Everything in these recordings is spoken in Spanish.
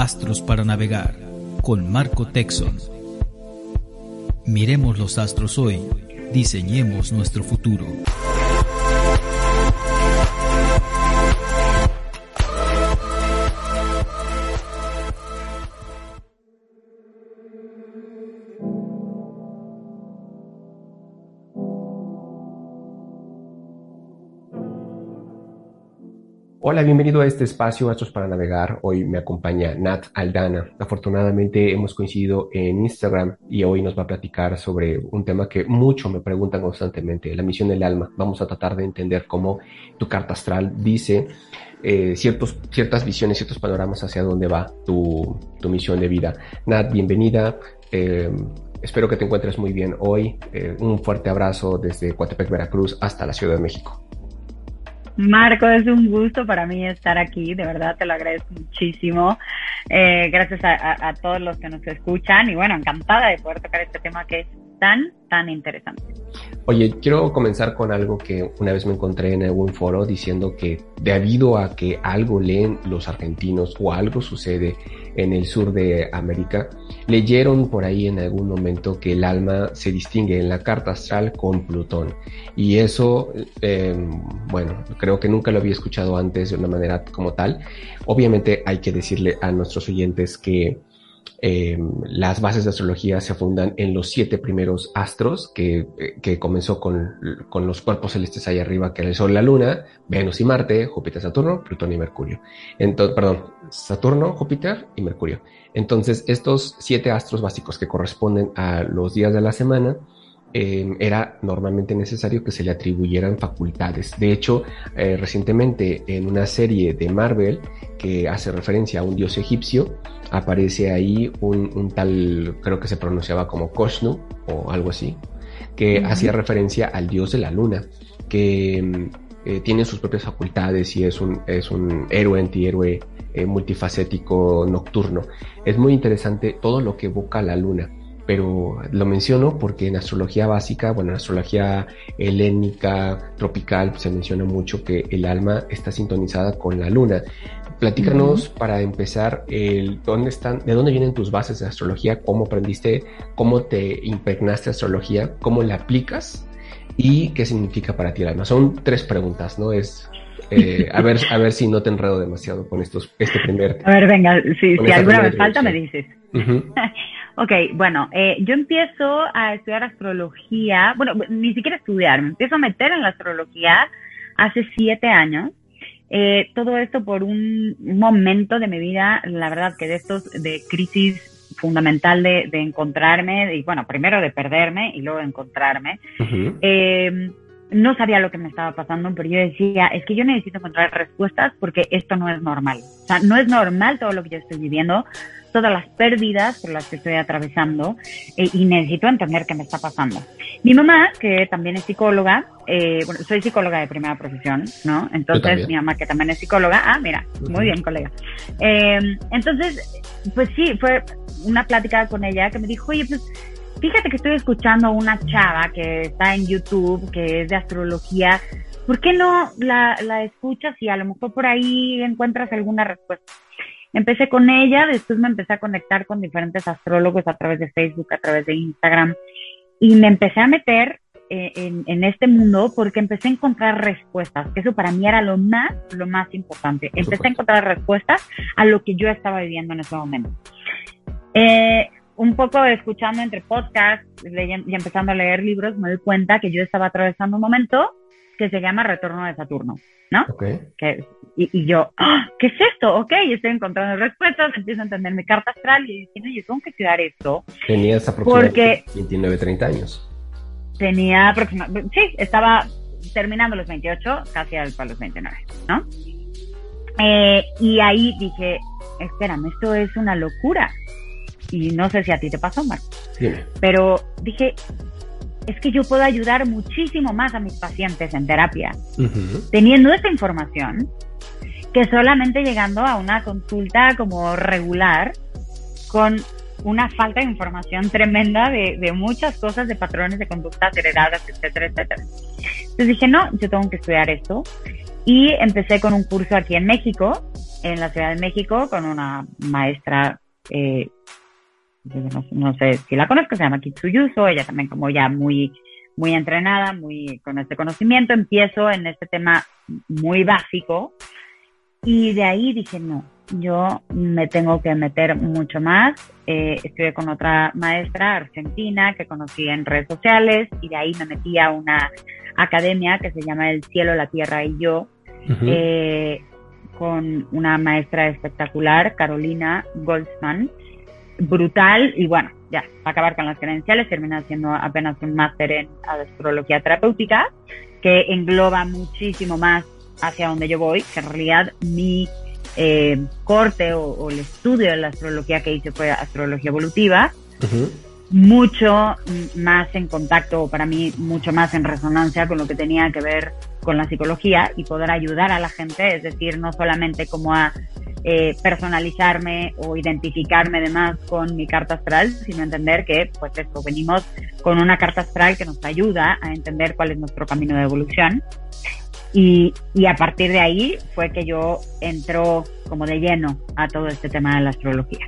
Astros para navegar con Marco Texon. Miremos los astros hoy, diseñemos nuestro futuro. Hola, bienvenido a este espacio Astros para Navegar. Hoy me acompaña Nat Aldana. Afortunadamente hemos coincidido en Instagram y hoy nos va a platicar sobre un tema que mucho me preguntan constantemente, la misión del alma. Vamos a tratar de entender cómo tu carta astral dice eh, ciertos, ciertas visiones, ciertos panoramas hacia dónde va tu, tu misión de vida. Nat, bienvenida. Eh, espero que te encuentres muy bien hoy. Eh, un fuerte abrazo desde Coatepec, Veracruz, hasta la Ciudad de México. Marco, es un gusto para mí estar aquí, de verdad te lo agradezco muchísimo. Eh, gracias a, todos los que nos escuchan y bueno, encantada de poder tocar este tema que es tan, tan interesante. Oye, quiero comenzar con algo que una vez me encontré en algún foro diciendo que debido a que algo leen los argentinos o algo sucede en el sur de América, leyeron por ahí en algún momento que el alma se distingue en la carta astral con Plutón. Y eso, eh, bueno, creo que nunca lo había escuchado antes de una manera como tal. Obviamente hay que decirle a nuestros oyentes que eh, las bases de astrología se fundan en los siete primeros astros que, que comenzó con, con, los cuerpos celestes ahí arriba, que era el Sol, la Luna, Venus y Marte, Júpiter, Saturno, Plutón y Mercurio. Entonces, perdón, Saturno, Júpiter y Mercurio. Entonces, estos siete astros básicos que corresponden a los días de la semana, eh, era normalmente necesario que se le atribuyeran facultades. De hecho, eh, recientemente en una serie de Marvel que hace referencia a un dios egipcio, aparece ahí un, tal, creo que se pronunciaba como Koshnu o algo así, que hacía referencia al dios de la luna, que mm, eh, tiene sus propias facultades y es un, es un héroe, antihéroe multifacético nocturno. Es muy interesante todo lo que evoca la luna pero lo menciono porque en astrología básica, bueno, en astrología helénica, tropical, se menciona mucho que el alma está sintonizada con la luna. Platícanos para empezar el dónde están, de dónde vienen tus bases de astrología, cómo aprendiste, cómo te impregnaste astrología, cómo la aplicas y qué significa para ti el alma. Son tres preguntas, ¿no? Es eh, a ver, a ver si no te enredo demasiado con estos, este primer. A ver, venga, si, si alguna me falta me dices. Ok, bueno, eh, yo empiezo a estudiar astrología, bueno, ni siquiera estudiar, me empiezo a meter en la astrología hace siete años. Eh, todo esto por un momento de mi vida, la verdad que de estos, de crisis fundamental de, de encontrarme, y bueno, primero de perderme y luego de encontrarme. eh, no sabía lo que me estaba pasando, pero yo decía, es que yo necesito encontrar respuestas porque esto no es normal. O sea, no es normal todo lo que yo estoy viviendo, todas las pérdidas por las que estoy atravesando eh, y necesito entender qué me está pasando. Mi mamá, que también es psicóloga, eh, bueno, soy psicóloga de primera profesión, ¿no? Entonces, mi mamá, que también es psicóloga, ah, mira, muy bien, colega. Eh, entonces, pues sí, fue una plática con ella que me dijo, oye, pues fíjate que estoy escuchando a una chava que está en YouTube, que es de astrología. ¿Por qué no la, la escuchas y a lo mejor por ahí encuentras alguna respuesta? Empecé con ella, después me empecé a conectar con diferentes astrólogos a través de Facebook, a través de Instagram, y me empecé a meter eh, en, en, este mundo porque empecé a encontrar respuestas, que eso para mí era lo más, lo más importante. Empecé a encontrar respuestas a lo que yo estaba viviendo en ese momento. Eh, un poco escuchando entre podcasts y empezando a leer libros, me doy cuenta que yo estaba atravesando un momento que se llama Retorno de Saturno, ¿no? Okay. Que, y, yo, ¡Ah! ¿qué es esto? Ok, estoy encontrando respuestas, empiezo a entender mi carta astral y diciendo, yo tengo que estudiar esto. Tenías aproximadamente 29, 30 años. Tenía aproximadamente, sí, estaba terminando los 28, casi para los 29, ¿no? Eh, y ahí dije, espérame, esto es una locura. Y no sé si a ti te pasó, Marco. Pero dije, es que yo puedo ayudar muchísimo más a mis pacientes en terapia teniendo esta información que solamente llegando a una consulta como regular con una falta de información tremenda de, de, muchas cosas, de patrones de conductas heredadas, etcétera, etcétera. Entonces dije, no, yo tengo que estudiar esto. Y empecé con un curso aquí en México, en la Ciudad de México, con una maestra, eh, no, sé si la conozco, se llama Kitsuyuso, ella también como ya muy, muy entrenada, muy con este conocimiento. Empiezo en este tema muy básico y de ahí dije, no, yo me tengo que meter mucho más. Eh, estuve con otra maestra argentina que conocí en redes sociales y de ahí me metí a una academia que se llama El Cielo, la Tierra y yo, eh, con una maestra espectacular, Carolina Goldsman, brutal y bueno, ya, acabar con las credenciales, terminé haciendo apenas un máster en astrología terapéutica que engloba muchísimo más hacia donde yo voy, que en realidad mi eh, corte o, el estudio de la astrología que hice fue astrología evolutiva, mucho más en contacto, para mí, mucho más en resonancia con lo que tenía que ver con la psicología y poder ayudar a la gente, es decir, no solamente como a eh, personalizarme o identificarme además con mi carta astral, sino entender que, pues esto, venimos con una carta astral que nos ayuda a entender cuál es nuestro camino de evolución y, y, a partir de ahí fue que yo entró como de lleno a todo este tema de la astrología.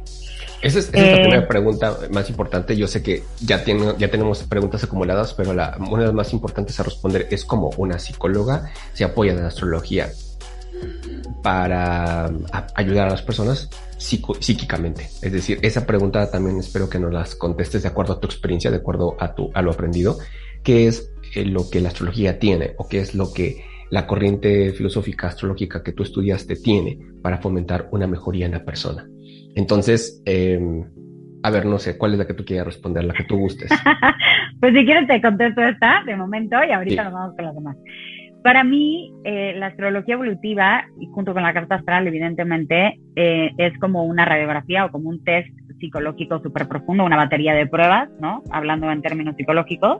Esa es, la primera eh, pregunta más importante. Yo sé que ya, tiene, ya tenemos preguntas acumuladas, pero la, una de las más importantes a responder es cómo una psicóloga se apoya en la astrología para ayudar a las personas psíquicamente. Es decir, esa pregunta también espero que nos las contestes de acuerdo a tu experiencia, de acuerdo a, tu, a lo aprendido, qué es eh, lo que la astrología tiene o qué es lo que la corriente filosófica astrológica que tú estudiaste tiene para fomentar una mejoría en la persona. Entonces, em, a ver, no sé, ¿cuál es la que tú quieras responder, la que tú gustes? pues si quieres te contesto esta de momento y ahorita nos vamos con las demás. Para mí, eh, la astrología evolutiva, y junto con la carta astral, evidentemente, eh, es como una radiografía o como un test psicológico súper profundo, una batería de pruebas, ¿no? Hablando en términos psicológicos,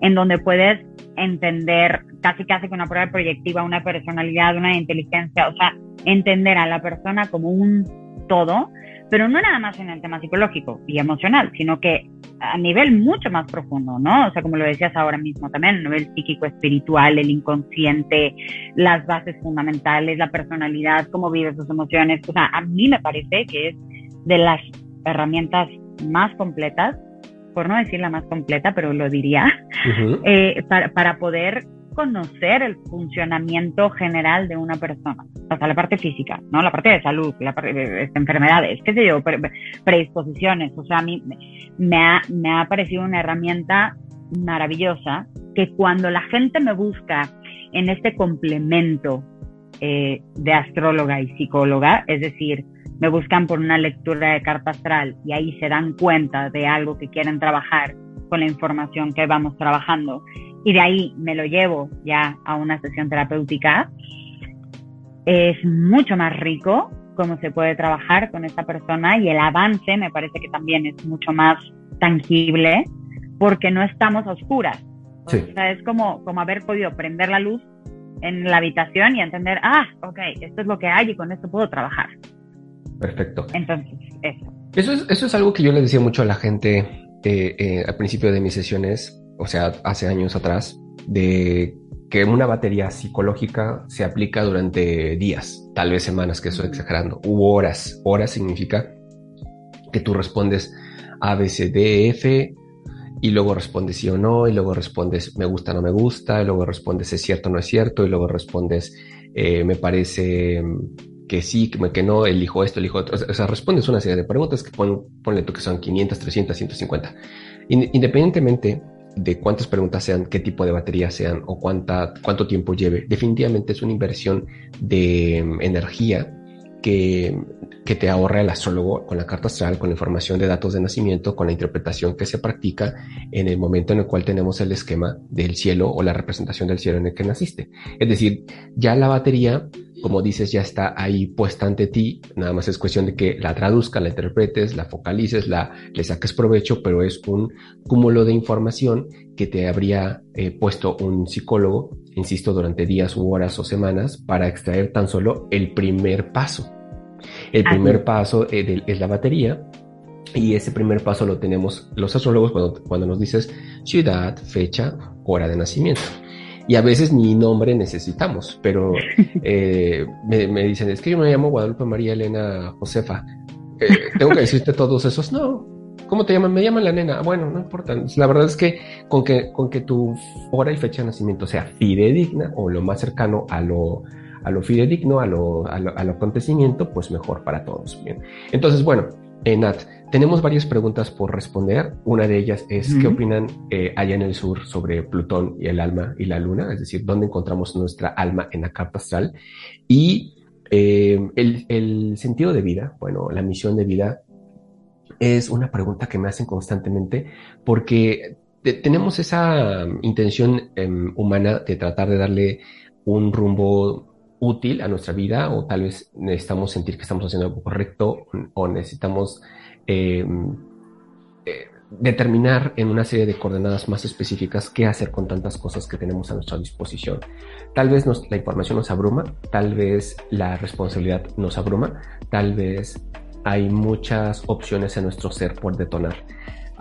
en donde puedes entender casi casi con una prueba proyectiva, una personalidad, una inteligencia, o sea, entender a la persona como un todo, pero no nada más en el tema psicológico y emocional, sino que a nivel mucho más profundo, ¿no? O sea, como lo decías ahora mismo también, a nivel psíquico, espiritual, el inconsciente, las bases fundamentales, la personalidad, cómo vives tus emociones. O sea, a mí me parece que es de las herramientas más completas, por no decir la más completa, pero lo diría, eh, para, para poder conocer el funcionamiento general de una persona, o sea, la parte física, ¿no? La parte de salud, la parte de enfermedades, qué sé yo, predisposiciones, o sea, a mí me ha, me ha parecido una herramienta maravillosa que cuando la gente me busca en este complemento eh, de astróloga y psicóloga, es decir, me buscan por una lectura de carta astral y ahí se dan cuenta de algo que quieren trabajar con la información que vamos trabajando y de ahí me lo llevo ya a una sesión terapéutica, es mucho más rico cómo se puede trabajar con esta persona y el avance me parece que también es mucho más tangible porque no estamos a oscuras. O sea, es como, como haber podido prender la luz en la habitación y entender, ah, ok, esto es lo que hay y con esto puedo trabajar. Perfecto. Entonces, eso. Eso es, eso es algo que yo le decía mucho a la gente eh, eh, al principio de mis sesiones o sea, hace años atrás, de que una batería psicológica se aplica durante días, tal vez semanas, que estoy exagerando, u horas. Horas significa que tú respondes A, B, C, D, F, y luego respondes sí o no, y luego respondes me gusta, no me gusta, y luego respondes es cierto, no es cierto, y luego respondes eh, me parece que sí, que, no, elijo esto, elijo otro. O sea, respondes una serie de preguntas que ponle tú que son 500, 300, 150. Independientemente de cuántas preguntas sean, qué tipo de batería sean o cuánta, cuánto tiempo lleve. Definitivamente es una inversión de mm, energía que, que, te ahorra el astrólogo con la carta astral, con la información de datos de nacimiento, con la interpretación que se practica en el momento en el cual tenemos el esquema del cielo o la representación del cielo en el que naciste. Es decir, ya la batería como dices, ya está ahí puesta ante ti, nada más es cuestión de que la traduzcas, la interpretes, la focalices, la, le saques provecho, pero es un cúmulo de información que te habría eh, puesto un psicólogo, insisto, durante días u horas o semanas para extraer tan solo el primer paso. El primer paso eh, es la batería, y ese primer paso lo tenemos los astrólogos cuando, cuando nos dices ciudad, fecha, hora de nacimiento. Y a veces ni nombre necesitamos, pero eh, me, dicen, es que yo me llamo Guadalupe María Elena Josefa. Eh, ¿Tengo que decirte todos esos? No. ¿Cómo te llaman? Me llaman la nena. Bueno, no importa. La verdad es que con que, con que tu hora y fecha de nacimiento sea fidedigna o lo más cercano a lo, a lo fidedigno, a lo, a lo, al acontecimiento, pues mejor para todos. Bien. Entonces, bueno, Nat, tenemos varias preguntas por responder. Una de ellas es, ¿qué opinan eh, allá en el sur sobre Plutón y el alma y la luna? Es decir, ¿dónde encontramos nuestra alma en la carta astral? Y eh, el, sentido de vida, bueno, la misión de vida, es una pregunta que me hacen constantemente porque tenemos esa intención em, humana de tratar de darle un rumbo útil a nuestra vida o tal vez necesitamos sentir que estamos haciendo algo correcto o necesitamos eh, eh, determinar en una serie de coordenadas más específicas qué hacer con tantas cosas que tenemos a nuestra disposición. Tal vez la información nos abruma, tal vez la responsabilidad nos abruma, tal vez hay muchas opciones en nuestro ser por detonar.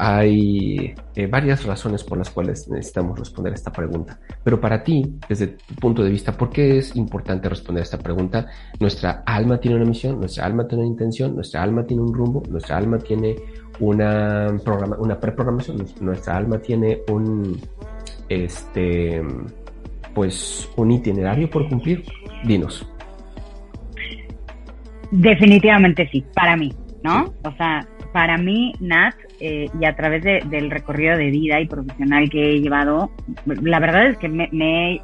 Hay eh, varias razones por las cuales necesitamos responder esta pregunta. Pero para ti, desde tu punto de vista, ¿por qué es importante responder esta pregunta? Nuestra alma tiene una misión, nuestra alma tiene una intención, nuestra alma tiene un rumbo, nuestra alma tiene una, programa, una preprogramación, nuestra alma tiene un, este, pues, un itinerario por cumplir. Dinos. Definitivamente sí, para mí, ¿no? O sea, para mí, Nat, eh, y a través del recorrido de vida y profesional que he llevado, la verdad es que me, me,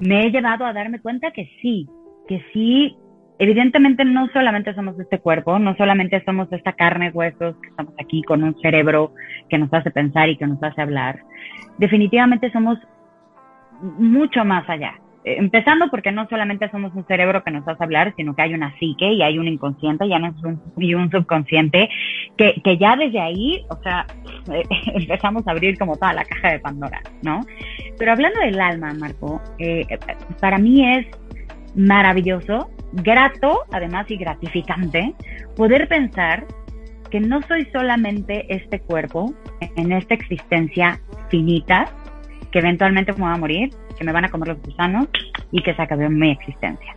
he llevado a darme cuenta que sí, que sí, evidentemente no solamente somos este cuerpo, no solamente somos esta carne, huesos, que estamos aquí con un cerebro que nos hace pensar y que nos hace hablar, definitivamente somos mucho más allá empezando porque no solamente somos un cerebro que nos hace hablar, sino que hay una psique y hay un inconsciente y, un, y un subconsciente que, que, ya desde ahí, o sea, empezamos a abrir como toda la caja de Pandora, ¿no? Pero hablando del alma, Marco, eh, para mí es maravilloso, grato, además y gratificante, poder pensar que no soy solamente este cuerpo en esta existencia finita, que eventualmente me va a morir, que me van a comer los gusanos y que se acabe mi existencia.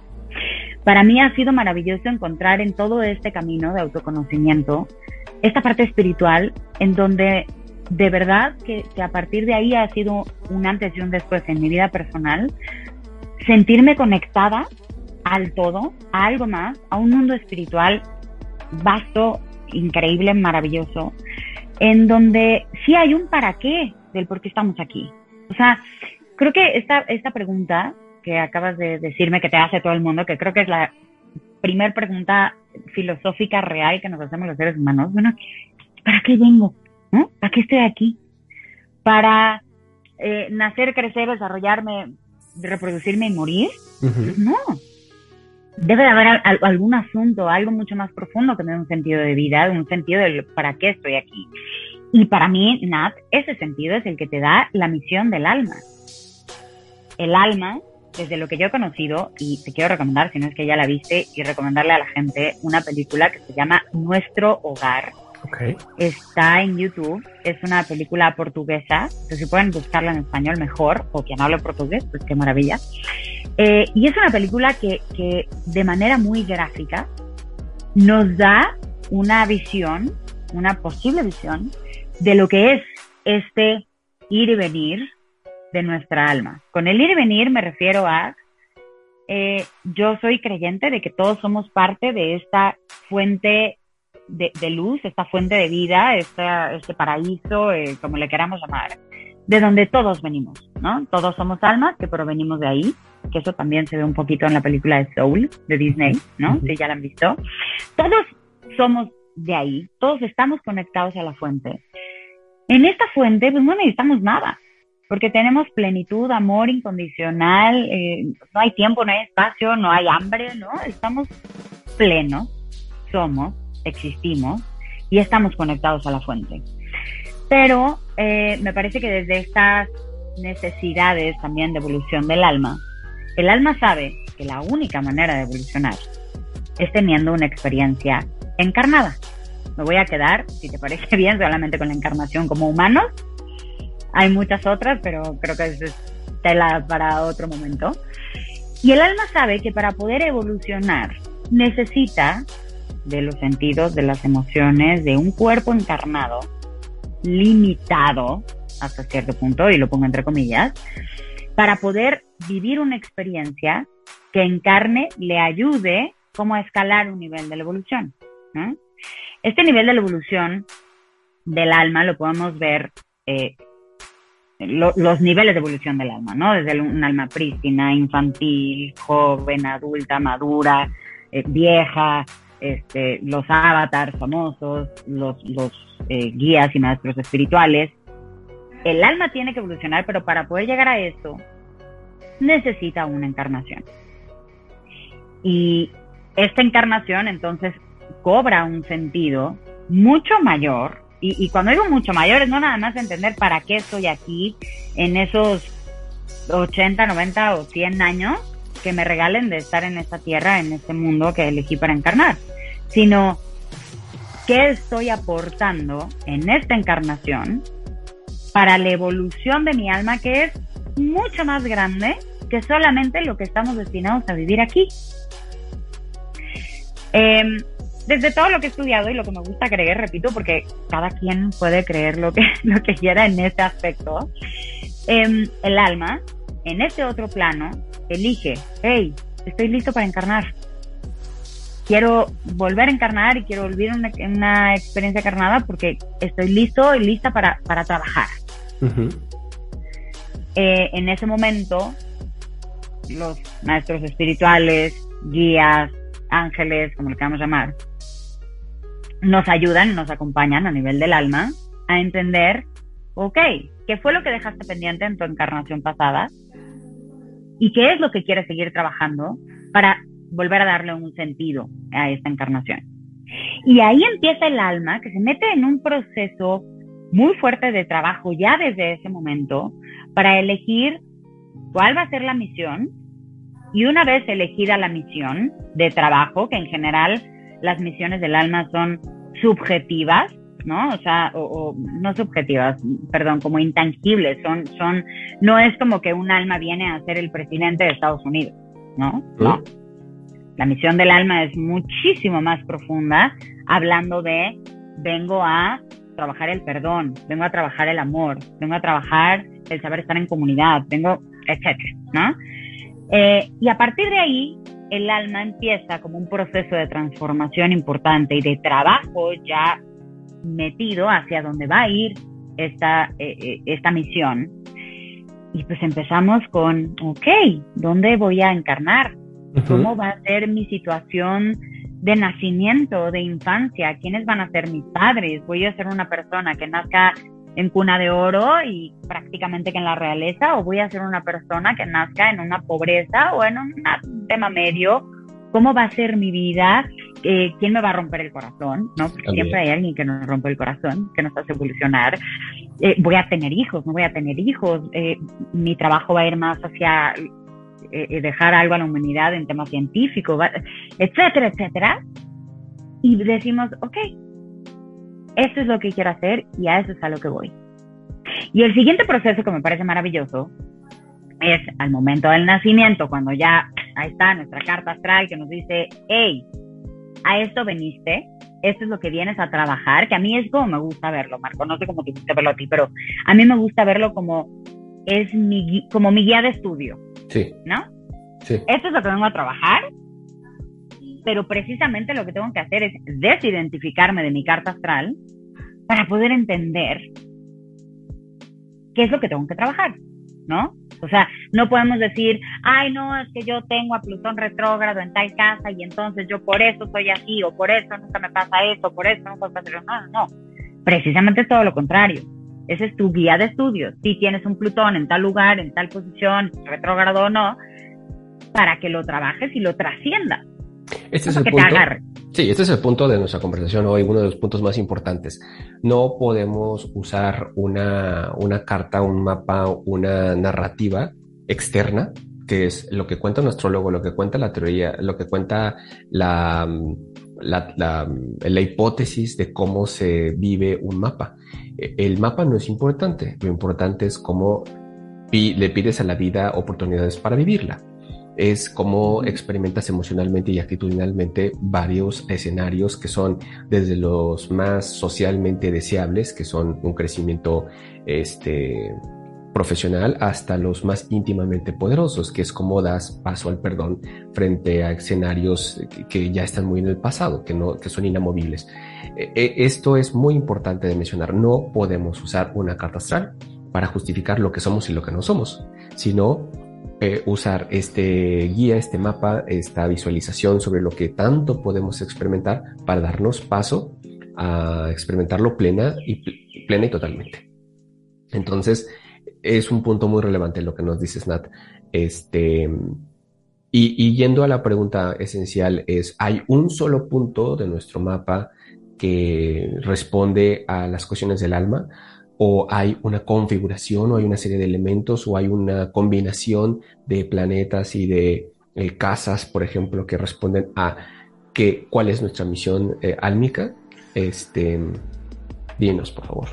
Para mí ha sido maravilloso encontrar en todo este camino de autoconocimiento esta parte espiritual en donde de verdad que, que, a partir de ahí ha sido un antes y un después en mi vida personal, sentirme conectada al todo, a algo más, a un mundo espiritual vasto, increíble, maravilloso, en donde sí hay un para qué del por qué estamos aquí. O sea, creo que esta, esta pregunta que acabas de decirme que te hace todo el mundo, que creo que es la primer pregunta filosófica real que nos hacemos los seres humanos, bueno, ¿para qué vengo? ¿No? ¿Para qué estoy aquí? ¿Para eh, nacer, crecer, desarrollarme, reproducirme y morir? No. Debe de haber algún asunto, algo mucho más profundo que me dé un sentido de vida, un sentido de para qué estoy aquí. Y para mí, Nat, ese sentido es el que te da la misión del alma el alma, desde lo que yo he conocido, y te quiero recomendar, si no es que ya la viste, y recomendarle a la gente una película que se llama Nuestro Hogar. Está en YouTube, es una película portuguesa, si pueden buscarla en español mejor, o quien hable portugués, pues qué maravilla. Eh, y es una película que, que de manera muy gráfica nos da una visión, una posible visión, de lo que es este ir y venir de nuestra alma. Con el ir y venir me refiero a, eh, yo soy creyente de que todos somos parte de esta fuente de, luz, esta fuente de vida, este paraíso, eh, como le queramos llamar, de donde todos venimos, ¿no? Todos somos almas que provenimos de ahí, que eso también se ve un poquito en la película de Soul de Disney, ¿no? Si ya la han visto. Todos somos de ahí, todos estamos conectados a la fuente. En esta fuente, pues no necesitamos nada porque tenemos plenitud, amor incondicional, eh, no hay tiempo, no hay espacio, no hay hambre, ¿no? Estamos plenos, somos, existimos y estamos conectados a la fuente. Pero eh, me parece que desde estas necesidades también de evolución del alma, el alma sabe que la única manera de evolucionar es teniendo una experiencia encarnada. Me voy a quedar, si te parece bien, solamente con la encarnación como humanos hay muchas otras, pero creo que es tela para otro momento. Y el alma sabe que para poder evolucionar necesita de los sentidos, de las emociones, de un cuerpo encarnado, limitado hasta cierto punto, y lo pongo entre comillas, para poder vivir una experiencia que encarne le ayude como a escalar un nivel de la evolución. Este nivel de la evolución del alma lo podemos ver eh, los niveles de evolución del alma, ¿no? Desde un alma prístina, infantil, joven, adulta, madura, eh, vieja, este, los avatars famosos, los, los eh, guías y maestros espirituales. El alma tiene que evolucionar, pero para poder llegar a eso necesita una encarnación. Y esta encarnación entonces cobra un sentido mucho mayor y, cuando digo mucho mayores, no nada más entender para qué estoy aquí en esos 80, 90 o 100 años que me regalen de estar en esta tierra, en este mundo que elegí para encarnar, sino qué estoy aportando en esta encarnación para la evolución de mi alma que es mucho más grande que solamente lo que estamos destinados a vivir aquí. Eh, desde todo lo que he estudiado y lo que me gusta creer, repito, porque cada quien puede creer lo que, lo que quiera en este aspecto, em, el alma, en este otro plano, elige, hey, estoy listo para encarnar. Quiero volver a encarnar y quiero volver una, una experiencia encarnada porque estoy listo y lista para, para trabajar. Eh, en ese momento, los maestros espirituales, guías, ángeles, como le queramos llamar, nos ayudan, nos acompañan a nivel del alma a entender, ok, ¿qué fue lo que dejaste pendiente en tu encarnación pasada? ¿Y qué es lo que quieres seguir trabajando para volver a darle un sentido a esta encarnación? Y ahí empieza el alma que se mete en un proceso muy fuerte de trabajo ya desde ese momento para elegir cuál va a ser la misión y una vez elegida la misión de trabajo, que en general las misiones del alma son subjetivas, ¿no? O sea, o, no subjetivas, perdón, como intangibles, son, son, no es como que un alma viene a ser el presidente de Estados Unidos, ¿no? No. La misión del alma es muchísimo más profunda, hablando de vengo a trabajar el perdón, vengo a trabajar el amor, vengo a trabajar el saber estar en comunidad, vengo, etcétera, ¿no? Eh, y a partir de ahí, el alma empieza como un proceso de transformación importante y de trabajo ya metido hacia donde va a ir esta, eh, eh, esta misión. Y pues empezamos con, ok, ¿dónde voy a encarnar? ¿Cómo va a ser mi situación de nacimiento, de infancia? ¿Quiénes van a ser mis padres? ¿Voy a ser una persona que nazca en cuna de oro y prácticamente que en la realeza o voy a ser una persona que nazca en una pobreza o en un tema medio, cómo va a ser mi vida, eh, quién me va a romper el corazón, ¿no? Porque siempre hay alguien que nos rompe el corazón, que nos hace evolucionar. Eh, voy a tener hijos, no voy a tener hijos, eh, mi trabajo va a ir más hacia dejar algo a la humanidad en temas científicos, etcétera, etcétera. Y decimos, ok, esto es lo que quiero hacer y a eso es a lo que voy. Y el siguiente proceso que me parece maravilloso es al momento del nacimiento, cuando ya ahí está nuestra carta astral que nos dice, hey, a esto veniste, esto es lo que vienes a trabajar, que a mí es como me gusta verlo, Marco, no sé cómo te gusta verlo a ti, pero a mí me gusta verlo como es mi, como mi guía de estudio. Sí. ¿No? Sí. Esto es lo que vengo a trabajar pero precisamente lo que tengo que hacer es desidentificarme de mi carta astral para poder entender qué es lo que tengo que trabajar, ¿no? O sea, no podemos decir, ay, no, es que yo tengo a Plutón retrógrado en tal casa y entonces yo por eso soy así, o por eso nunca me pasa eso, por eso no puedo pasar No, no, no. Precisamente es todo lo contrario. ese es tu guía de estudio. Si tienes un Plutón en tal lugar, en tal posición, retrógrado o no, para que lo trabajes y lo trasciendas. Este es el punto. Sí, este es el punto de nuestra conversación hoy, uno de los puntos más importantes. No podemos usar una, una carta, un mapa, una narrativa externa, que es lo que cuenta un astrólogo, lo que cuenta la teoría, lo que cuenta la, la, la, hipótesis de cómo se vive un mapa. El mapa no es importante, lo importante es cómo le pides a la vida oportunidades para vivirla es cómo experimentas emocionalmente y actitudinalmente varios escenarios que son desde los más socialmente deseables, que son un crecimiento este, profesional, hasta los más íntimamente poderosos, que es cómo das paso al perdón frente a escenarios que, ya están muy en el pasado, que, no, que son inamovibles. E, e, esto es muy importante de mencionar. No podemos usar una carta astral para justificar lo que somos y lo que no somos, sino eh, usar este guía, este mapa, esta visualización sobre lo que tanto podemos experimentar para darnos paso a experimentarlo plena y, plena y totalmente. Entonces, es un punto muy relevante lo que nos dices, Nat. Este, y, yendo a la pregunta esencial es, ¿hay un solo punto de nuestro mapa que responde a las cuestiones del alma? O hay una configuración o hay una serie de elementos o hay una combinación de planetas y de eh, casas, por ejemplo, que responden a que, cuál es nuestra misión eh, álmica. Este, dinos, por favor.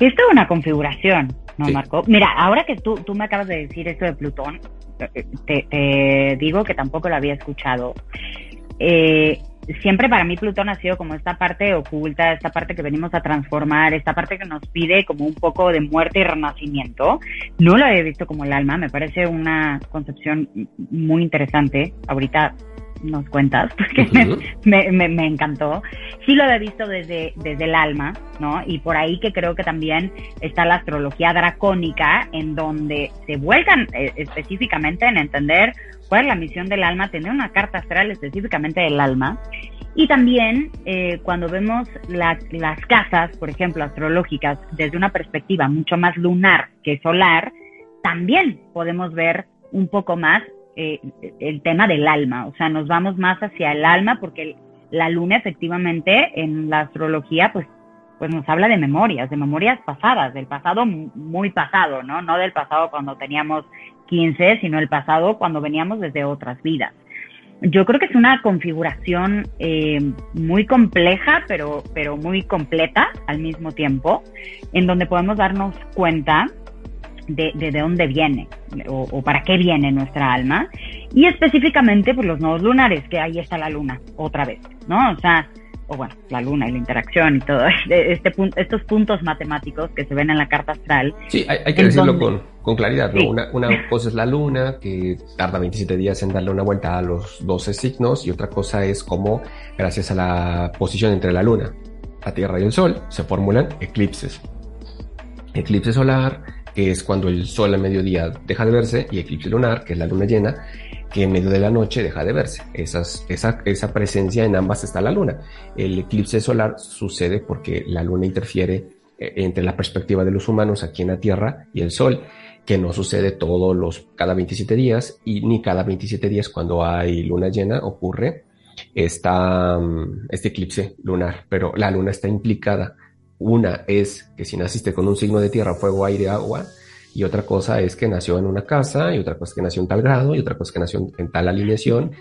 Esto es una configuración, ¿no, Marco? Mira, ahora que tú, tú me acabas de decir esto de Plutón, eh, te, te digo que tampoco lo había escuchado. Eh, siempre para mí Plutón ha sido como esta parte oculta, esta parte que venimos a transformar, esta parte que nos pide como un poco de muerte y renacimiento. No lo había visto como el alma, me parece una concepción muy interesante. Ahorita nos cuentas, porque me, me, me, encantó. Sí lo he visto desde, desde el alma, ¿no? Y por ahí que creo que también está la astrología dracónica, en donde se vuelcan eh, específicamente en entender cuál es la misión del alma, tener una carta astral específicamente del alma. Y también eh, cuando vemos las casas, por ejemplo, astrológicas, desde una perspectiva mucho más lunar que solar, también podemos ver un poco más eh, el tema del alma, o sea, nos vamos más hacia el alma porque la luna efectivamente en la astrología pues, pues nos habla de memorias, de memorias pasadas, del pasado muy pasado, ¿no? No del pasado cuando teníamos 15, sino el pasado cuando veníamos desde otras vidas. Yo creo que es una configuración eh, muy compleja, pero, pero muy completa al mismo tiempo, en donde podemos darnos cuenta de, de, dónde viene o, para qué viene nuestra alma y específicamente por pues, los nodos lunares, que ahí está la luna otra vez, ¿no? O sea, o bueno, la luna y la interacción y todo, este, estos puntos matemáticos que se ven en la carta astral. Sí, hay, que decirlo con, con, claridad, ¿no? Una, una cosa es la luna, que tarda 27 días en darle una vuelta a los 12 signos, y otra cosa es cómo, gracias a la posición entre la luna, la Tierra y el Sol, se formulan eclipses. Eclipse solar, que es cuando el sol a mediodía deja de verse, y eclipse lunar, que es la luna llena, que en medio de la noche deja de verse. Esas, esa, esa presencia en ambas está la luna. El eclipse solar sucede porque la luna interfiere eh, entre la perspectiva de los humanos aquí en la Tierra y el Sol, que no sucede todos los cada 27 días y ni cada 27 días cuando hay luna llena ocurre esta, mm, este eclipse lunar, pero la luna está implicada una es que si naciste con un signo de tierra, fuego, aire, agua, y otra cosa es que nació en una casa, y otra cosa es que nació en tal grado, y otra cosa es que nació en, tal alineación,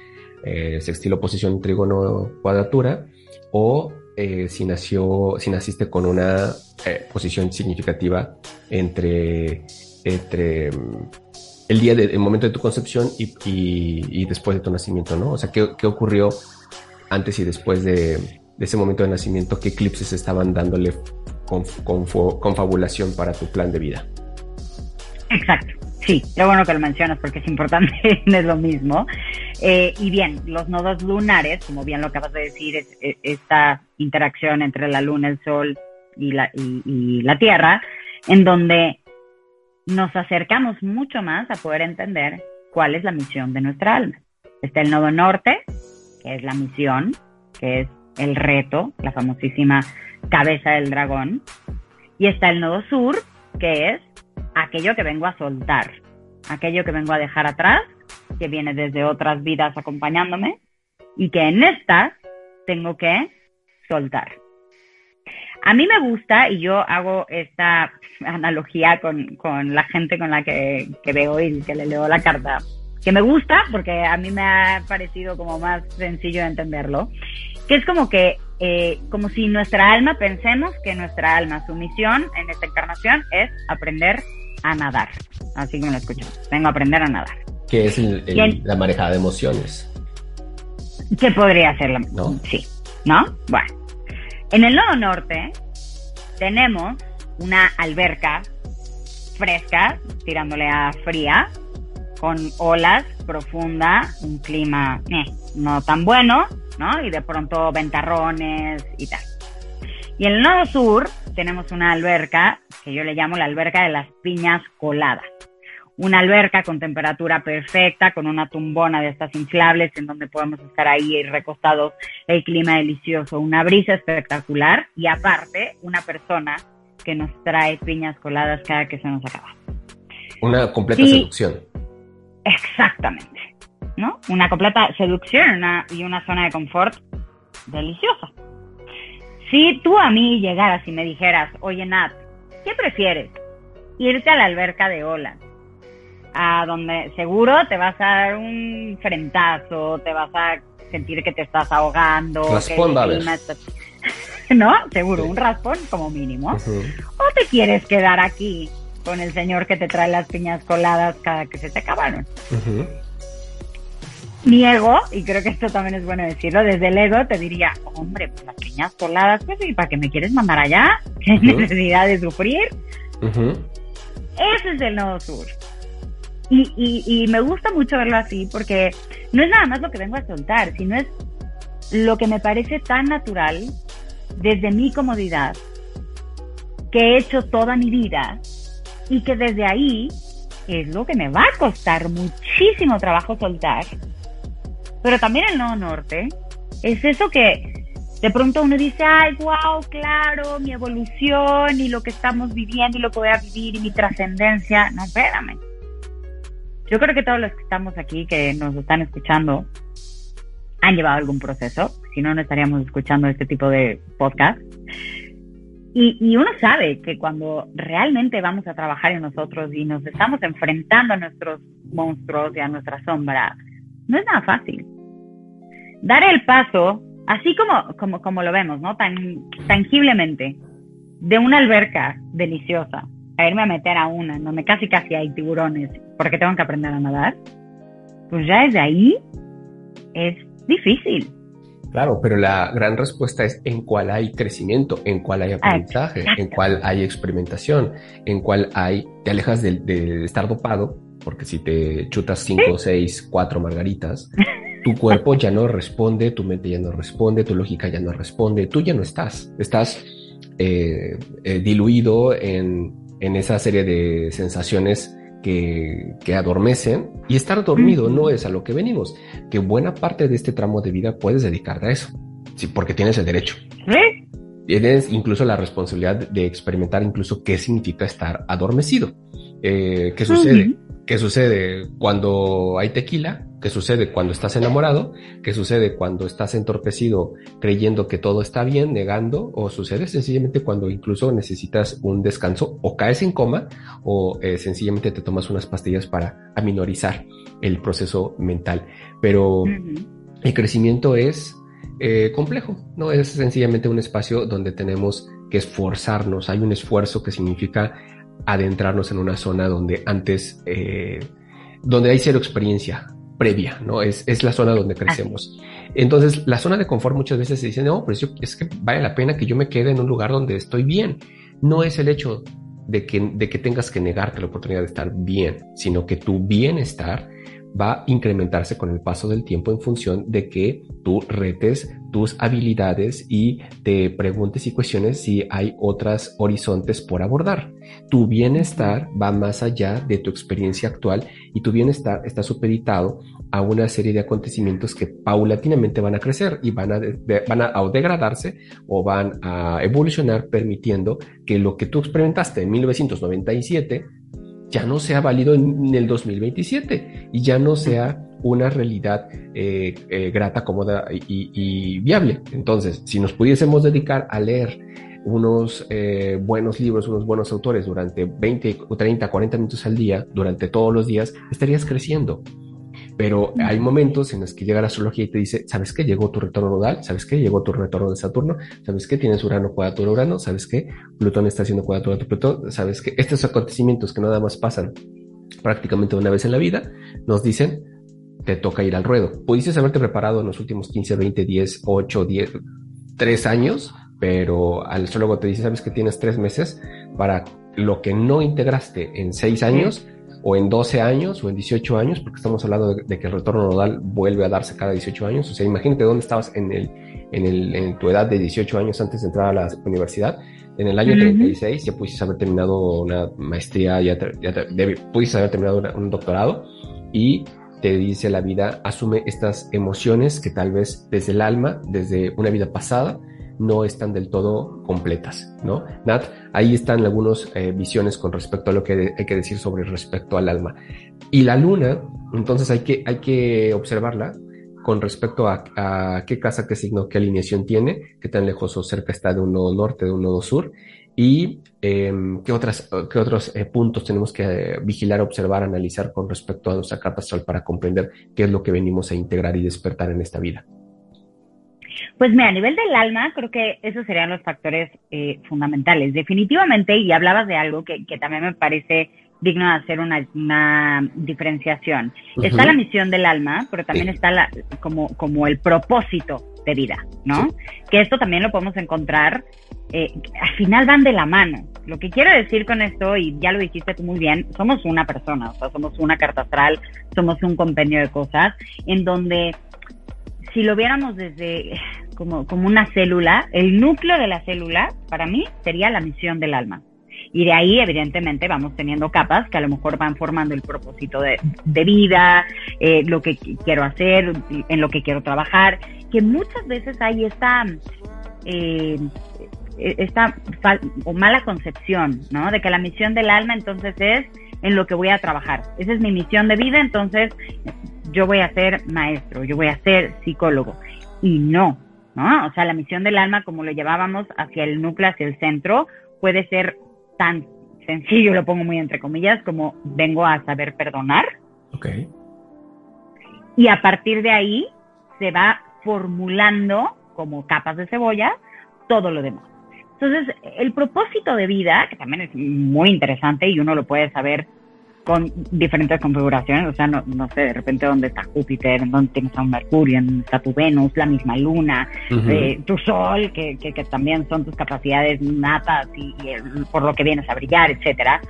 eh, sextil oposición, trígono, cuadratura, o eh, si nació, si naciste con una eh, posición significativa entre, entre mm, el día del momento de tu concepción y, y, después de tu nacimiento, ¿no? O sea, ¿qué, qué ocurrió antes y después de, ese momento de nacimiento, qué eclipses estaban dándole con, confabulación para tu plan de vida. Exacto. Sí, qué bueno que lo mencionas porque es importante, es lo mismo. Eh, y bien, los nodos lunares, como bien lo acabas de decir, es, esta interacción entre la luna, el sol y la, y la Tierra, en donde nos acercamos mucho más a poder entender cuál es la misión de nuestra alma. Está el nodo norte, que es la misión, que es el reto, la famosísima cabeza del dragón. Y está el nodo sur, que es aquello que vengo a soltar, aquello que vengo a dejar atrás, que viene desde otras vidas acompañándome, y que en esta tengo que soltar. A mí me gusta, y yo hago esta analogía con, la gente con la que, que veo y que le leo la carta, que me gusta porque a mí me ha parecido como más sencillo de entenderlo, que es como que, eh, como si nuestra alma, pensemos que nuestra alma, su misión en esta encarnación es aprender a nadar. Así que me lo escucho, vengo a aprender a nadar. Que es la manejada de emociones. ¿Qué podría ser la... ¿No? Sí, ¿no? Bueno, en el nodo norte tenemos una alberca fresca, tirándole a fría, con olas profunda, un clima eh, no tan bueno, ¿no? Y de pronto ventarrones y tal. Y en el nodo sur tenemos una alberca que yo le llamo la alberca de las piñas coladas. Una alberca con temperatura perfecta, con una tumbona de estas inflables en donde podemos estar ahí recostados, el clima delicioso, una brisa espectacular y aparte una persona que nos trae piñas coladas cada que se nos acaba. Una completa seducción. Exactamente, ¿no? Una completa seducción y una zona de confort deliciosa. Si tú a mí llegaras y me dijeras, oye Nat, ¿qué prefieres? Irte a la alberca de olas, a donde seguro te vas a dar un frentazo, te vas a sentir que te estás ahogando. Raspón, ¿No? Seguro, un raspón como mínimo. ¿O te quieres quedar aquí con el señor que te trae las piñas coladas cada que se te acabaron? Mi ego, y creo que esto también es bueno decirlo, desde el ego te diría, hombre, pues las piñas coladas, pues, ¿y para qué me quieres mandar allá? ¿Qué necesidad de sufrir? Ese es el nodo sur. Y, y, me gusta mucho verlo así porque no es nada más lo que vengo a soltar, sino es lo que me parece tan natural desde mi comodidad que he hecho toda mi vida y que desde ahí es lo que me va a costar muchísimo trabajo soltar. Pero también el no norte es eso que de pronto uno dice, ay, wow, claro, mi evolución y lo que estamos viviendo y lo que voy a vivir y mi trascendencia. No, espérame yo creo que todos los que estamos aquí, que nos están escuchando, han llevado algún proceso, si no, no estaríamos escuchando este tipo de podcast. Y, uno sabe que cuando realmente vamos a trabajar en nosotros y nos estamos enfrentando a nuestros monstruos y a nuestra sombra, no es nada fácil. Dar el paso, así como, como, como lo vemos, ¿no? Tan tangiblemente, de una alberca deliciosa a irme a meter a una, donde casi casi hay tiburones, porque tengo que aprender a nadar, pues ya desde ahí es difícil. Claro, pero la gran respuesta es en cuál hay crecimiento, en cuál hay aprendizaje, en cuál hay experimentación, en cuál hay, te alejas de, estar dopado, porque si te chutas cinco, seis, cuatro margaritas, tu cuerpo ya no responde, tu mente ya no responde, tu lógica ya no responde, tú ya no estás, estás eh, eh, diluido en en esa serie de sensaciones que, adormecen y estar dormido no es a lo que venimos, que buena parte de este tramo de vida puedes dedicarte a eso, sí, porque tienes el derecho. Tienes incluso la responsabilidad de experimentar incluso qué significa estar adormecido. Eh, ¿Qué sucede? ¿Qué sucede cuando hay tequila? ¿Qué sucede cuando estás enamorado? ¿Qué sucede cuando estás entorpecido creyendo que todo está bien, negando? ¿O sucede sencillamente cuando incluso necesitas un descanso o caes en coma o eh, sencillamente te tomas unas pastillas para aminorizar el proceso mental? Pero el crecimiento es eh, complejo, no es sencillamente un espacio donde tenemos que esforzarnos. Hay un esfuerzo que significa adentrarnos en una zona donde antes, eh, donde hay cero experiencia previa, ¿no? Es, es la zona donde crecemos. Entonces, la zona de confort muchas veces se dice, no, pues es que vale la pena que yo me quede en un lugar donde estoy bien. No es el hecho de que, de que tengas que negarte la oportunidad de estar bien, sino que tu bienestar va a incrementarse con el paso del tiempo en función de que tú retes tus habilidades y te preguntes y cuestiones si hay otros horizontes por abordar. Tu bienestar va más allá de tu experiencia actual y tu bienestar está supeditado a una serie de acontecimientos que paulatinamente van a crecer y van a, van a degradarse o van a evolucionar permitiendo que lo que tú experimentaste en 1997 ya no sea válido en el 2027 y ya no sea una realidad eh, eh, grata, cómoda y, viable. Entonces, si nos pudiésemos dedicar a leer unos eh, buenos libros, unos buenos autores durante 20, 30, 40 minutos al día, durante todos los días, estarías creciendo. Pero hay momentos en los que llega la astrología y te dice, ¿sabes qué? Llegó tu retorno nodal, ¿sabes qué? Llegó tu retorno de Saturno, ¿sabes qué? Tienes Urano cuadratura Urano, ¿sabes qué? Plutón está haciendo cuadratura de Plutón, ¿sabes qué? Estos acontecimientos que nada más pasan prácticamente una vez en la vida, nos dicen, te toca ir al ruedo. Pudiste haberte preparado en los últimos 15, 20, 10, 8, 10, 3 años, pero al astrólogo te dice, sabes que tienes 3 meses para lo que no integraste en 6 años, o en 12 años o en 18 años, porque estamos hablando de, que el retorno nodal vuelve a darse cada 18 años. O sea, imagínate dónde estabas en, el, en, el, en tu edad de 18 años antes de entrar a la universidad. En el año 36 ya pudiste haber terminado una maestría, ya, pudiste haber terminado un doctorado y te dice la vida, asume estas emociones que tal vez desde el alma, desde una vida pasada, no están del todo completas, ¿no? Nat, ahí están algunas eh, visiones con respecto a lo que hay que decir sobre respecto al alma. Y la luna, entonces hay que, hay que observarla con respecto a, qué casa, qué signo, qué alineación tiene, qué tan lejos o cerca está de un nodo norte, de un nodo sur, y em, qué, otras, qué otros eh, puntos tenemos que eh, vigilar, observar, analizar con respecto a nuestra carta astral para comprender qué es lo que venimos a integrar y despertar en esta vida. Pues mira, a nivel del alma, creo que esos serían los factores eh, fundamentales. Definitivamente, y hablabas de algo que, también me parece digno de hacer una, diferenciación. Está la misión del alma, pero también está la, como, como el propósito de vida, ¿no? Que esto también lo podemos encontrar, eh, al final van de la mano. Lo que quiero decir con esto, y ya lo dijiste tú muy bien, somos una persona, o sea, somos una carta astral, somos un compendio de cosas, en donde si lo viéramos desde como, como una célula, el núcleo de la célula, para mí, sería la misión del alma. Y de ahí, evidentemente, vamos teniendo capas que a lo mejor van formando el propósito de, vida, eh, lo que quiero hacer, en lo que quiero trabajar, que muchas veces hay esta, eh, esta o mala concepción, ¿no? De que la misión del alma entonces es en lo que voy a trabajar. Esa es mi misión de vida, entonces yo voy a ser maestro, yo voy a ser psicólogo. Y no, ¿no? O sea, la misión del alma, como lo llevábamos hacia el núcleo, hacia el centro, puede ser tan sencillo, lo pongo muy entre comillas, como vengo a saber perdonar. Ok. Y a partir de ahí se va formulando como capas de cebolla todo lo demás. Entonces, el propósito de vida, que también es muy interesante y uno lo puede saber con diferentes configuraciones, o sea, no, no sé, de repente dónde está Júpiter, dónde tienes a un Mercurio, dónde está tu Venus, la misma Luna, eh, tu Sol, que, que, también son tus capacidades natas y, por lo que vienes a brillar, etcétera,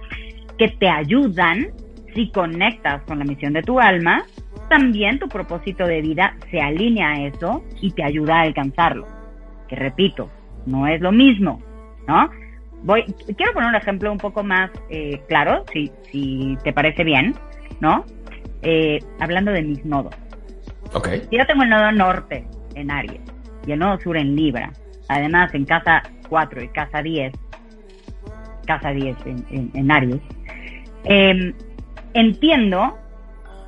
que te ayudan si conectas con la misión de tu alma, también tu propósito de vida se alinea a eso y te ayuda a alcanzarlo. Que repito, no es lo mismo, ¿no? voy, quiero poner un ejemplo un poco más eh, claro, si, si te parece bien, ¿no? Eh, hablando de mis nodos. Ok. Si yo tengo el nodo norte en Aries y el nodo sur en Libra, además en casa 4 y casa 10, casa 10 en, en, Aries, em, entiendo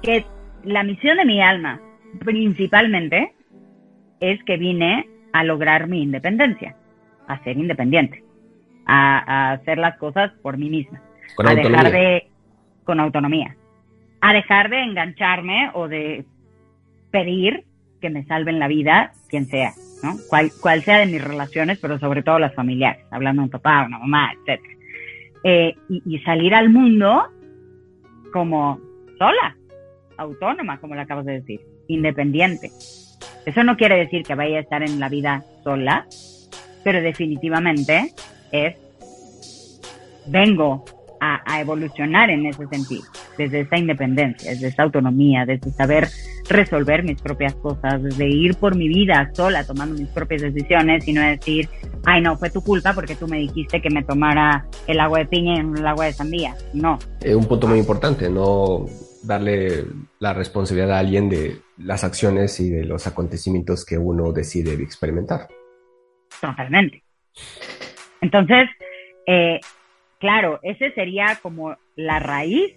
que la misión de mi alma principalmente es que vine a lograr mi independencia, a ser independiente a, hacer las cosas por mí misma. Con a autonomía. dejar de, con autonomía. A dejar de engancharme o de pedir que me salven la vida quien sea, ¿no? Cual, cual sea de mis relaciones, pero sobre todo las familiares, hablando de un papá, una mamá, etc. Eh, y, salir al mundo como sola, autónoma, como le acabas de decir, independiente. Eso no quiere decir que vaya a estar en la vida sola, pero definitivamente es, vengo a, evolucionar en ese sentido. desde esa independencia, desde esa autonomía, desde saber resolver mis propias cosas, desde ir por mi vida sola tomando mis propias decisiones y no decir, ay no, fue tu culpa porque tú me dijiste que me tomara el agua de piña no el agua de sandía. No. Es un punto muy importante, no darle la responsabilidad a alguien de las acciones y de los acontecimientos que uno decide experimentar. Totalmente. Entonces, eh, claro, ese sería como la raíz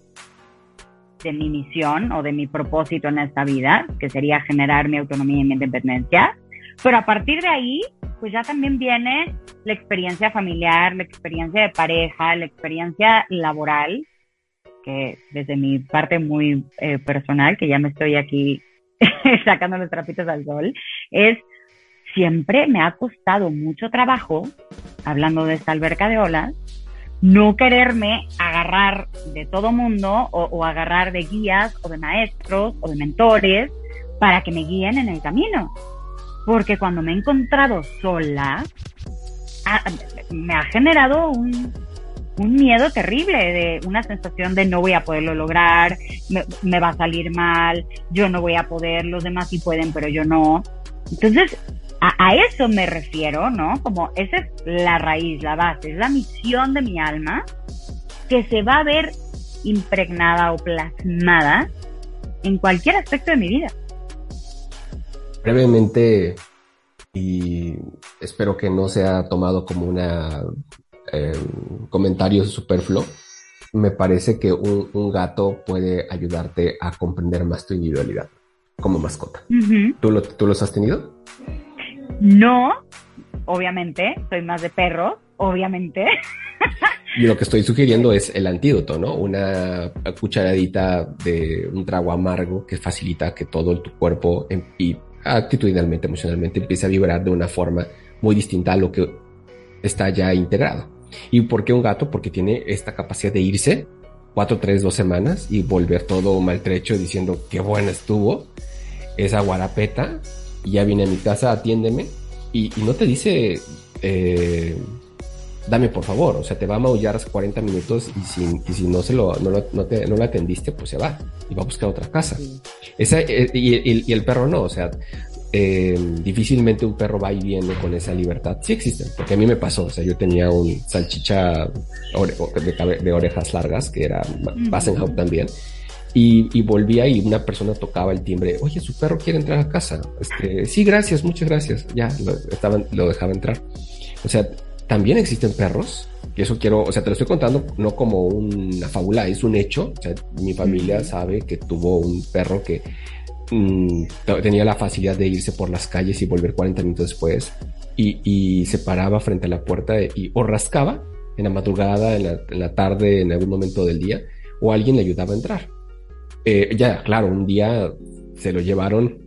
de mi misión o de mi propósito en esta vida, que sería generar mi autonomía y mi independencia. Pero a partir de ahí, pues ya también viene la experiencia familiar, la experiencia de pareja, la experiencia laboral, que desde mi parte muy eh, personal, que ya me estoy aquí sacando los trapitos al sol, es siempre me ha costado mucho trabajo, hablando de esta alberca de olas, no quererme agarrar de todo mundo o, agarrar de guías o de maestros o de mentores para que me guíen en el camino. Porque cuando me he encontrado sola, me ha generado un, miedo terrible, de una sensación de no voy a poderlo lograr, me, me, va a salir mal, yo no voy a poder, los demás sí pueden, pero yo no. Entonces, a, eso me refiero, ¿no? Como esa es la raíz, la base, es la misión de mi alma que se va a ver impregnada o plasmada en cualquier aspecto de mi vida. Brevemente, y espero que no sea tomado como un eh, comentario superfluo, me parece que un, gato puede ayudarte a comprender más tu individualidad como mascota. ¿Tú, lo, ¿Tú los has tenido? No, obviamente, soy más de perros, obviamente. Y lo que estoy sugiriendo es el antídoto, ¿no? Una cucharadita de un trago amargo que facilita que todo tu cuerpo em, y actitudinalmente, emocionalmente empiece a vibrar de una forma muy distinta a lo que está ya integrado. ¿Y por qué un gato? Porque tiene esta capacidad de irse cuatro, tres, dos semanas y volver todo maltrecho diciendo qué buena estuvo esa guarapeta ya viene a mi casa, atiéndeme, y, no te dice, eh, dame por favor, o sea, te va a maullar 40 minutos y si, y si no, se lo, no, lo, no, te, no lo atendiste, pues se va y va a buscar otra casa. Esa, eh, y, y, el perro no, o sea, eh, difícilmente un perro va y viene con esa libertad. Sí existen, porque a mí me pasó, o sea, yo tenía un salchicha de, de orejas largas, que era Bassenhout también, y, volvía y una persona tocaba el timbre, oye, su perro quiere entrar a casa. Este, sí, gracias, muchas gracias. Ya, lo, estaban, lo dejaba entrar. O sea, también existen perros, y eso quiero, o sea, te lo estoy contando no como una fábula, es un hecho. O sea, mi familia sabe que tuvo un perro que mm, tenía la facilidad de irse por las calles y volver 40 minutos después y, se paraba frente a la puerta y o rascaba en la madrugada, en la, en la tarde, en algún momento del día, o alguien le ayudaba a entrar. Eh, ya, claro, un día se lo llevaron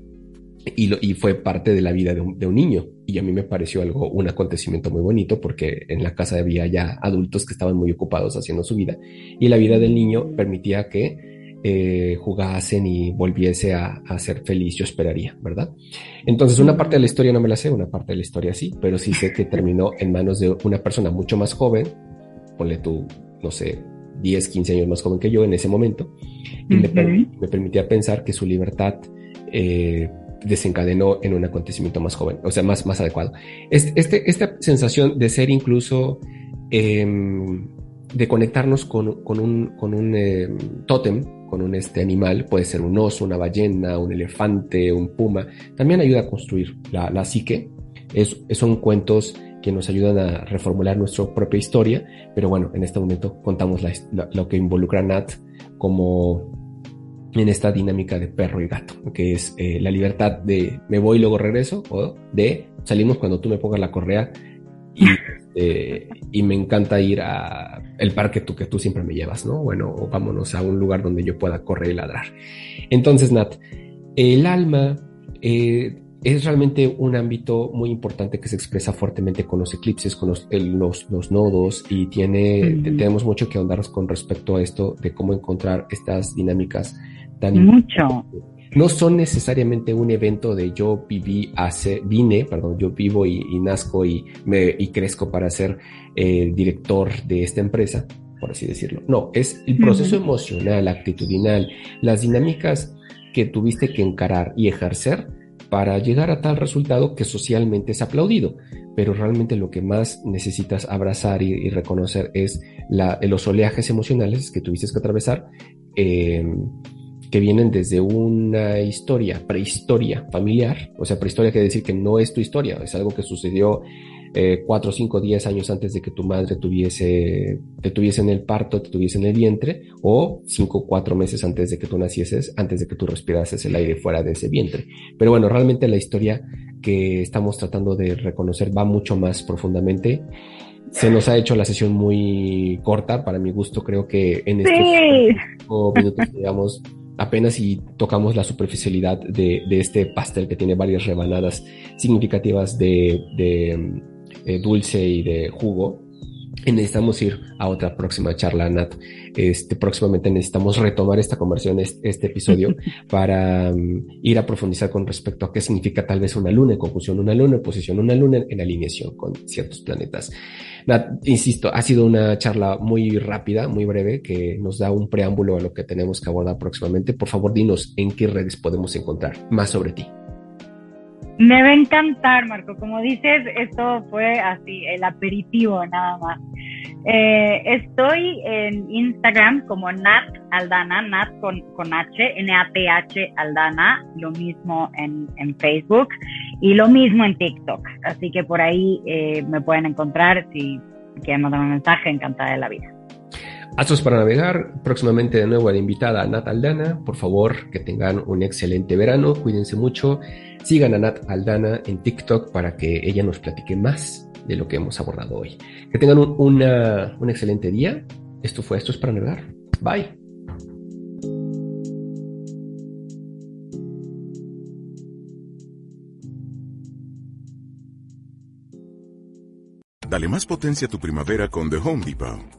y, y fue parte de la vida de un, niño. Y a mí me pareció algo, un acontecimiento muy bonito porque en la casa había ya adultos que estaban muy ocupados haciendo su vida y la vida del niño permitía que eh, jugasen y volviese a, a, ser feliz, yo esperaría, ¿verdad? Entonces, una parte de la historia no me la sé, una parte de la historia sí, pero sí sé que terminó en manos de una persona mucho más joven, ponle tú, no sé, 10, 15 años más joven que yo en ese momento, y me, permitía pensar que su libertad eh, desencadenó en un acontecimiento más joven, o sea, más, más adecuado. Este, esta sensación de ser incluso, em, de conectarnos con, con un, con un em, tótem, con un este animal, puede ser un oso, una ballena, un elefante, un puma, también ayuda a construir la, la psique. Es, son cuentos que nos ayudan a reformular nuestra propia historia, pero bueno, en este momento contamos lo que involucra Nat como en esta dinámica de perro y gato, que es eh, la libertad de me voy y luego regreso, o de salimos cuando tú me pongas la correa y, eh, y me encanta ir a el parque tú, que tú siempre me llevas, ¿no? Bueno, o vámonos a un lugar donde yo pueda correr y ladrar. Entonces, Nat, el alma eh, es realmente un ámbito muy importante que se expresa fuertemente con los eclipses, con los, los, nodos y tiene, tenemos mucho que ahondar con respecto a esto de cómo encontrar estas dinámicas tan mucho. No son necesariamente un evento de yo viví hace, vine, perdón, yo vivo y, nazco y, me, y crezco para ser el director de esta empresa, por así decirlo. No, es el proceso emocional, actitudinal, las dinámicas que tuviste que encarar y ejercer para llegar a tal resultado que socialmente es aplaudido. Pero realmente lo que más necesitas abrazar y, reconocer es los oleajes emocionales que tuviste que atravesar, eh, que vienen desde una historia, prehistoria familiar. O sea, prehistoria quiere decir que no es tu historia, es algo que sucedió eh, cuatro, cinco, diez años antes de que tu madre tuviese, te tuviese en el parto, te tuviese en el vientre, o cinco, cuatro meses antes de que tú nacieses, antes de que tú respirases el aire fuera de ese vientre. Pero bueno, realmente la historia que estamos tratando de reconocer va mucho más profundamente. Se nos ha hecho la sesión muy corta, para mi gusto, creo que en estos cinco minutos, digamos, apenas si tocamos la superficialidad de, de, este pastel que tiene varias rebanadas significativas de, de eh, dulce y de jugo, necesitamos ir a otra próxima charla, Nat. Este, próximamente necesitamos retomar esta conversión, este, episodio, para um, ir a profundizar con respecto a qué significa tal vez una luna en conjunción, una luna en posición, una luna en alineación con ciertos planetas. Nat, insisto, ha sido una charla muy rápida, muy breve, que nos da un preámbulo a lo que tenemos que abordar próximamente. Por favor, dinos en qué redes podemos encontrar más sobre ti. Me va a encantar, Marco. Como dices, esto fue así, el aperitivo nada más. Eh, estoy en Instagram como Nat Aldana, Nat con, con H, N-A-T-H Aldana, lo mismo en, en, Facebook y lo mismo en TikTok. Así que por ahí eh, me pueden encontrar si quieren mandar un mensaje, encantada de la vida. Astros para navegar, próximamente de nuevo a la invitada Nat Aldana. Por favor, que tengan un excelente verano, cuídense mucho Sigan a Nat Aldana en TikTok para que ella nos platique más de lo que hemos abordado hoy. Que tengan un, un excelente día. Esto fue Esto es para navegar. Bye. Dale más potencia a tu primavera con The Home Depot.